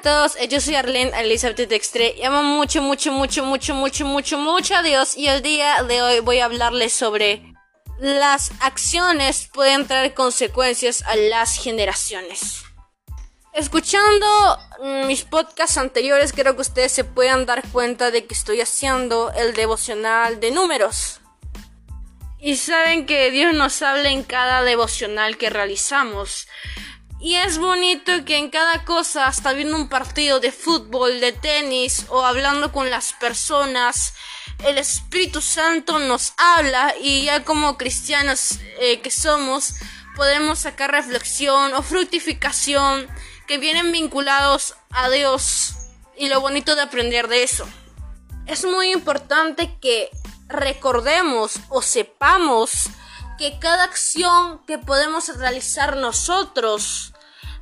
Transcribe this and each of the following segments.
a todos, eh, yo soy Arlene Elizabeth Dextre y mucho, mucho, mucho, mucho, mucho, mucho, mucho a Dios y el día de hoy voy a hablarles sobre las acciones pueden traer consecuencias a las generaciones. Escuchando mis podcasts anteriores creo que ustedes se puedan dar cuenta de que estoy haciendo el devocional de números. Y saben que Dios nos habla en cada devocional que realizamos. Y es bonito que en cada cosa, hasta viendo un partido de fútbol, de tenis o hablando con las personas, el Espíritu Santo nos habla y ya como cristianos eh, que somos, podemos sacar reflexión o fructificación que vienen vinculados a Dios y lo bonito de aprender de eso. Es muy importante que recordemos o sepamos que cada acción que podemos realizar nosotros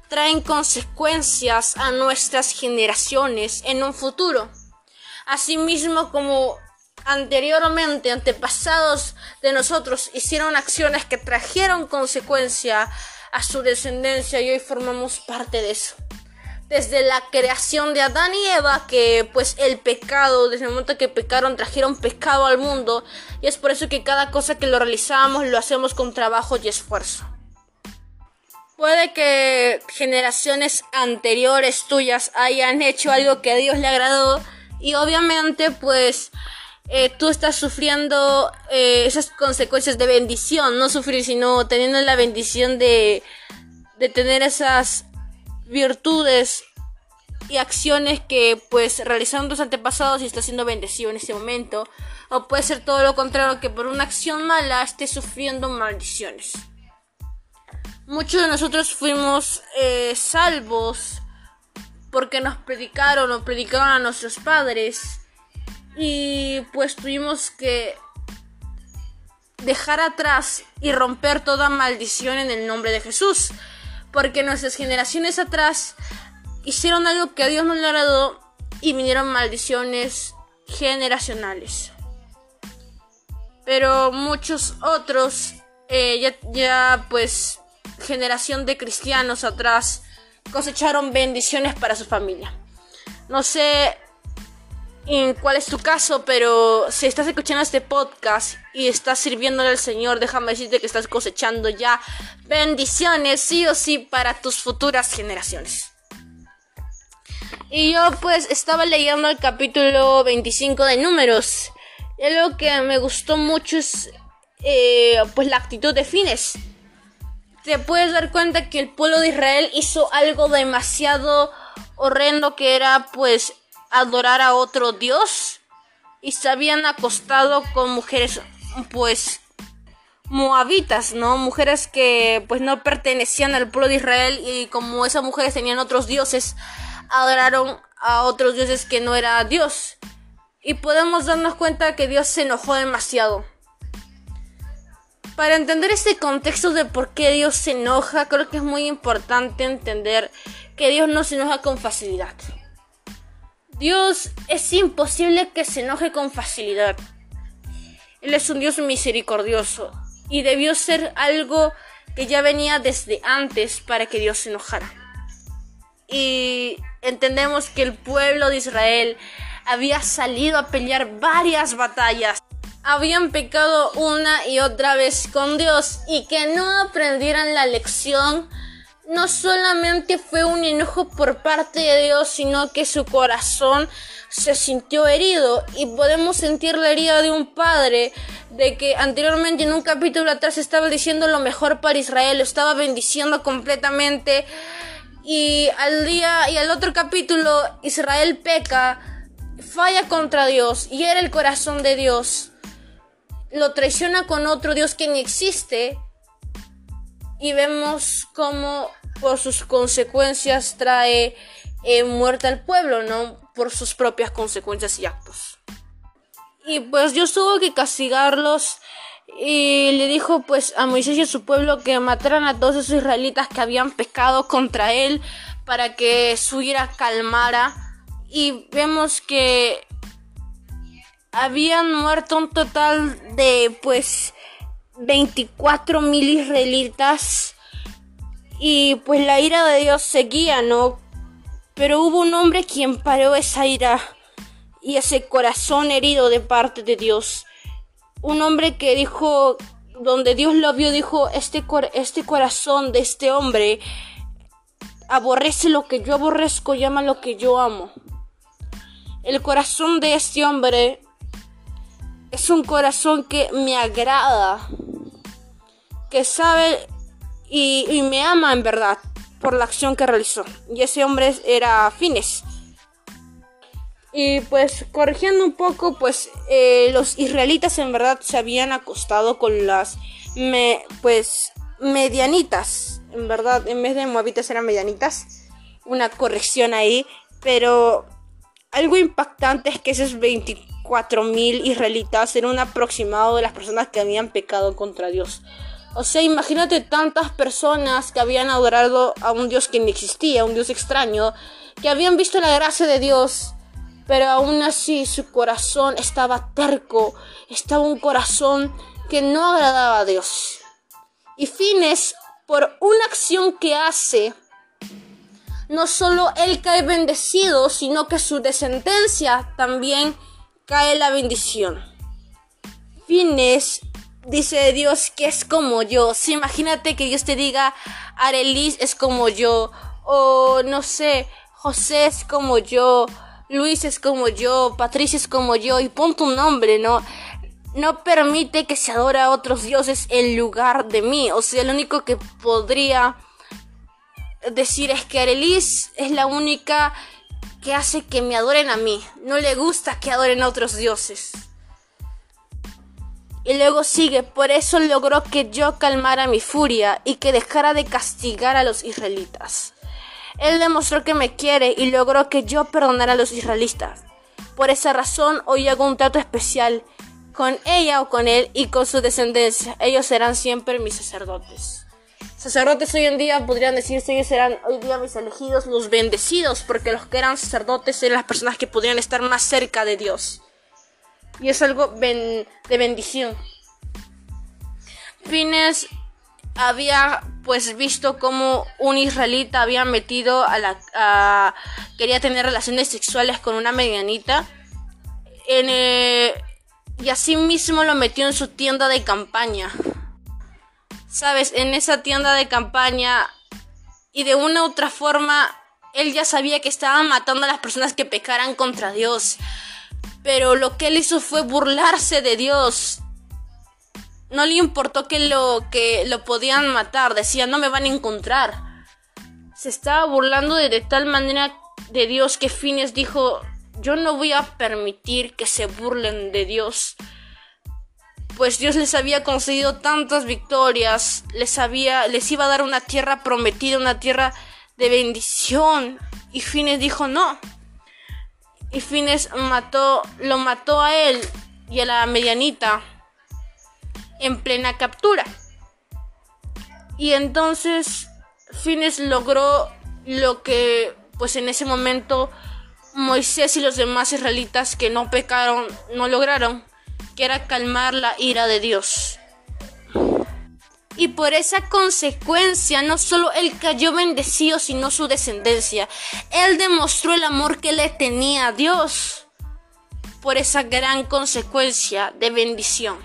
traen consecuencias a nuestras generaciones en un futuro. Asimismo, como anteriormente antepasados de nosotros hicieron acciones que trajeron consecuencia a su descendencia y hoy formamos parte de eso. Desde la creación de Adán y Eva, que pues el pecado, desde el momento que pecaron, trajeron pecado al mundo, y es por eso que cada cosa que lo realizamos lo hacemos con trabajo y esfuerzo. Puede que generaciones anteriores tuyas hayan hecho algo que a Dios le agradó y obviamente pues eh, tú estás sufriendo eh, esas consecuencias de bendición, no sufrir sino teniendo la bendición de, de tener esas virtudes y acciones que pues realizaron tus antepasados y estás siendo bendecido en este momento o puede ser todo lo contrario que por una acción mala estés sufriendo maldiciones. Muchos de nosotros fuimos eh, salvos porque nos predicaron o predicaron a nuestros padres y pues tuvimos que dejar atrás y romper toda maldición en el nombre de Jesús porque nuestras generaciones atrás hicieron algo que a Dios no le agradó y vinieron maldiciones generacionales pero muchos otros eh, ya, ya pues generación de cristianos atrás cosecharon bendiciones para su familia. No sé en cuál es tu caso, pero si estás escuchando este podcast y estás sirviéndole al Señor, déjame decirte que estás cosechando ya bendiciones, sí o sí, para tus futuras generaciones. Y yo pues estaba leyendo el capítulo 25 de números. Y algo que me gustó mucho es eh, pues la actitud de Fines te puedes dar cuenta que el pueblo de Israel hizo algo demasiado horrendo que era pues adorar a otro dios y se habían acostado con mujeres pues moabitas, ¿no? Mujeres que pues no pertenecían al pueblo de Israel y como esas mujeres tenían otros dioses, adoraron a otros dioses que no era Dios. Y podemos darnos cuenta que Dios se enojó demasiado. Para entender este contexto de por qué Dios se enoja, creo que es muy importante entender que Dios no se enoja con facilidad. Dios es imposible que se enoje con facilidad. Él es un Dios misericordioso y debió ser algo que ya venía desde antes para que Dios se enojara. Y entendemos que el pueblo de Israel había salido a pelear varias batallas habían pecado una y otra vez con Dios y que no aprendieran la lección, no solamente fue un enojo por parte de Dios, sino que su corazón se sintió herido. Y podemos sentir la herida de un padre de que anteriormente en un capítulo atrás estaba diciendo lo mejor para Israel, lo estaba bendiciendo completamente. Y al día y al otro capítulo Israel peca, falla contra Dios y era el corazón de Dios. Lo traiciona con otro Dios que ni existe y vemos cómo por sus consecuencias trae eh, muerte al pueblo, ¿no? Por sus propias consecuencias y actos. Y pues Dios tuvo que castigarlos y le dijo pues a Moisés y a su pueblo que mataran a todos esos israelitas que habían pecado contra él para que su ira calmara. Y vemos que habían muerto un total de pues 24 mil israelitas y pues la ira de Dios seguía, ¿no? Pero hubo un hombre quien paró esa ira y ese corazón herido de parte de Dios. Un hombre que dijo, donde Dios lo vio, dijo, este, este corazón de este hombre aborrece lo que yo aborrezco, llama lo que yo amo. El corazón de este hombre es un corazón que me agrada, que sabe y, me ama en verdad por la acción que realizó. Y ese hombre era Fines. Y pues corrigiendo un poco, pues eh, los israelitas en verdad se habían acostado con las me, pues medianitas. En verdad, en vez de moabitas eran medianitas. Una corrección ahí. Pero algo impactante es que esos 24.000 israelitas eran un aproximado de las personas que habían pecado contra Dios. O sea, imagínate tantas personas que habían adorado a un Dios que no existía, un Dios extraño, que habían visto la gracia de Dios, pero aún así su corazón estaba terco, estaba un corazón que no agradaba a Dios. Y Fines, por una acción que hace, no solo él cae bendecido, sino que su descendencia también cae la bendición. Fines dice Dios que es como yo. Si imagínate que Dios te diga, Arelis es como yo, o no sé, José es como yo, Luis es como yo, Patricia es como yo, y pon tu nombre, ¿no? No permite que se adore a otros dioses en lugar de mí. O sea, lo único que podría decir es que Arelis es la única que hace que me adoren a mí. No le gusta que adoren a otros dioses. Y luego sigue, por eso logró que yo calmara mi furia y que dejara de castigar a los israelitas. Él demostró que me quiere y logró que yo perdonara a los israelitas. Por esa razón hoy hago un trato especial con ella o con él y con su descendencia. Ellos serán siempre mis sacerdotes. Sacerdotes hoy en día podrían decirse ellos serán hoy día mis elegidos, los bendecidos, porque los que eran sacerdotes eran las personas que podrían estar más cerca de Dios y es algo de bendición. Fines había pues visto como un israelita había metido a la quería tener relaciones sexuales con una medianita en, eh, y así mismo lo metió en su tienda de campaña. Sabes, en esa tienda de campaña y de una u otra forma él ya sabía que estaba matando a las personas que pecaran contra Dios. Pero lo que él hizo fue burlarse de Dios. No le importó que lo que lo podían matar, decía, no me van a encontrar. Se estaba burlando de, tal manera de Dios que Fines dijo, yo no voy a permitir que se burlen de Dios. Pues Dios les había concedido tantas victorias, les había les iba a dar una tierra prometida, una tierra de bendición. Y Fines dijo, "No, y Fines mató, lo mató a él y a la medianita en plena captura. Y entonces Fines logró lo que pues en ese momento Moisés y los demás israelitas que no pecaron no lograron, que era calmar la ira de Dios y por esa consecuencia no solo él cayó bendecido, sino su descendencia. Él demostró el amor que le tenía a Dios por esa gran consecuencia de bendición.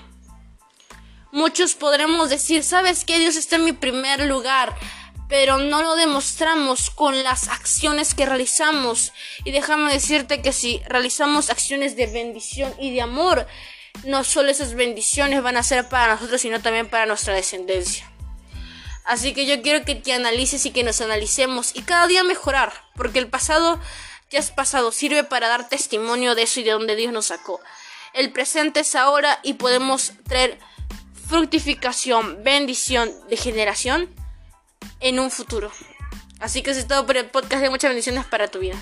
Muchos podremos decir, ¿sabes que Dios está en mi primer lugar? Pero no lo demostramos con las acciones que realizamos. Y déjame decirte que si realizamos acciones de bendición y de amor, no solo esas bendiciones van a ser para nosotros, sino también para nuestra descendencia. Así que yo quiero que te analices y que nos analicemos y cada día mejorar, porque el pasado ya es pasado, sirve para dar testimonio de eso y de donde Dios nos sacó. El presente es ahora y podemos traer fructificación, bendición de generación en un futuro. Así que eso es todo por el podcast de muchas bendiciones para tu vida.